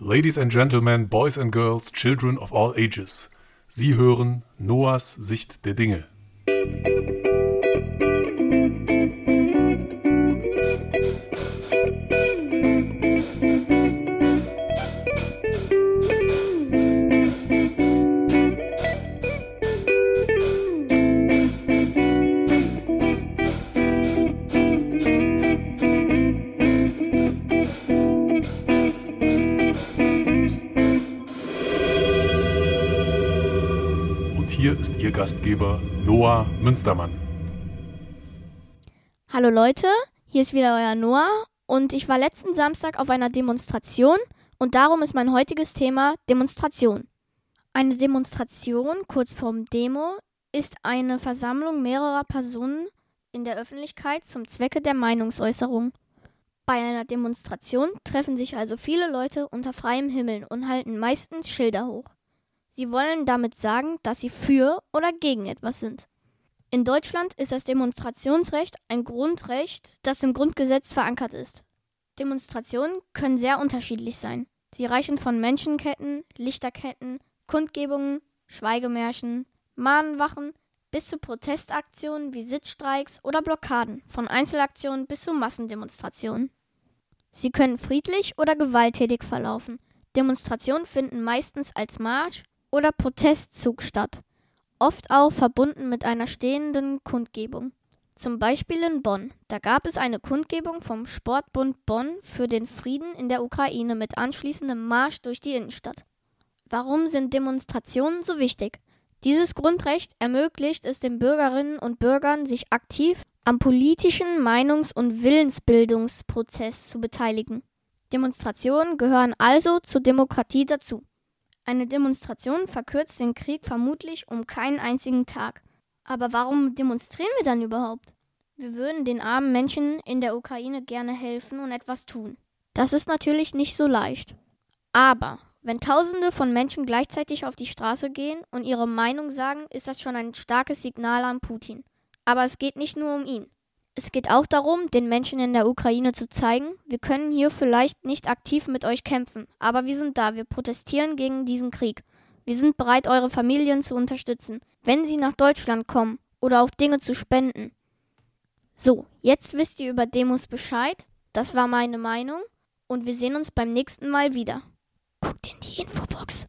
Ladies and Gentlemen, Boys and Girls, Children of all ages. Sie hören Noahs Sicht der Dinge. Hier ist Ihr Gastgeber Noah Münstermann. Hallo Leute, hier ist wieder euer Noah und ich war letzten Samstag auf einer Demonstration und darum ist mein heutiges Thema Demonstration. Eine Demonstration, kurz vorm Demo, ist eine Versammlung mehrerer Personen in der Öffentlichkeit zum Zwecke der Meinungsäußerung. Bei einer Demonstration treffen sich also viele Leute unter freiem Himmel und halten meistens Schilder hoch. Sie wollen damit sagen, dass sie für oder gegen etwas sind. In Deutschland ist das Demonstrationsrecht ein Grundrecht, das im Grundgesetz verankert ist. Demonstrationen können sehr unterschiedlich sein. Sie reichen von Menschenketten, Lichterketten, Kundgebungen, Schweigemärschen, Mahnwachen bis zu Protestaktionen wie Sitzstreiks oder Blockaden, von Einzelaktionen bis zu Massendemonstrationen. Sie können friedlich oder gewalttätig verlaufen. Demonstrationen finden meistens als Marsch oder Protestzug statt, oft auch verbunden mit einer stehenden Kundgebung. Zum Beispiel in Bonn. Da gab es eine Kundgebung vom Sportbund Bonn für den Frieden in der Ukraine mit anschließendem Marsch durch die Innenstadt. Warum sind Demonstrationen so wichtig? Dieses Grundrecht ermöglicht es den Bürgerinnen und Bürgern, sich aktiv am politischen Meinungs- und Willensbildungsprozess zu beteiligen. Demonstrationen gehören also zur Demokratie dazu. Eine Demonstration verkürzt den Krieg vermutlich um keinen einzigen Tag. Aber warum demonstrieren wir dann überhaupt? Wir würden den armen Menschen in der Ukraine gerne helfen und etwas tun. Das ist natürlich nicht so leicht. Aber wenn Tausende von Menschen gleichzeitig auf die Straße gehen und ihre Meinung sagen, ist das schon ein starkes Signal an Putin. Aber es geht nicht nur um ihn. Es geht auch darum, den Menschen in der Ukraine zu zeigen, wir können hier vielleicht nicht aktiv mit euch kämpfen, aber wir sind da, wir protestieren gegen diesen Krieg. Wir sind bereit, eure Familien zu unterstützen, wenn sie nach Deutschland kommen oder auch Dinge zu spenden. So, jetzt wisst ihr über Demos Bescheid. Das war meine Meinung und wir sehen uns beim nächsten Mal wieder. Guckt in die Infobox.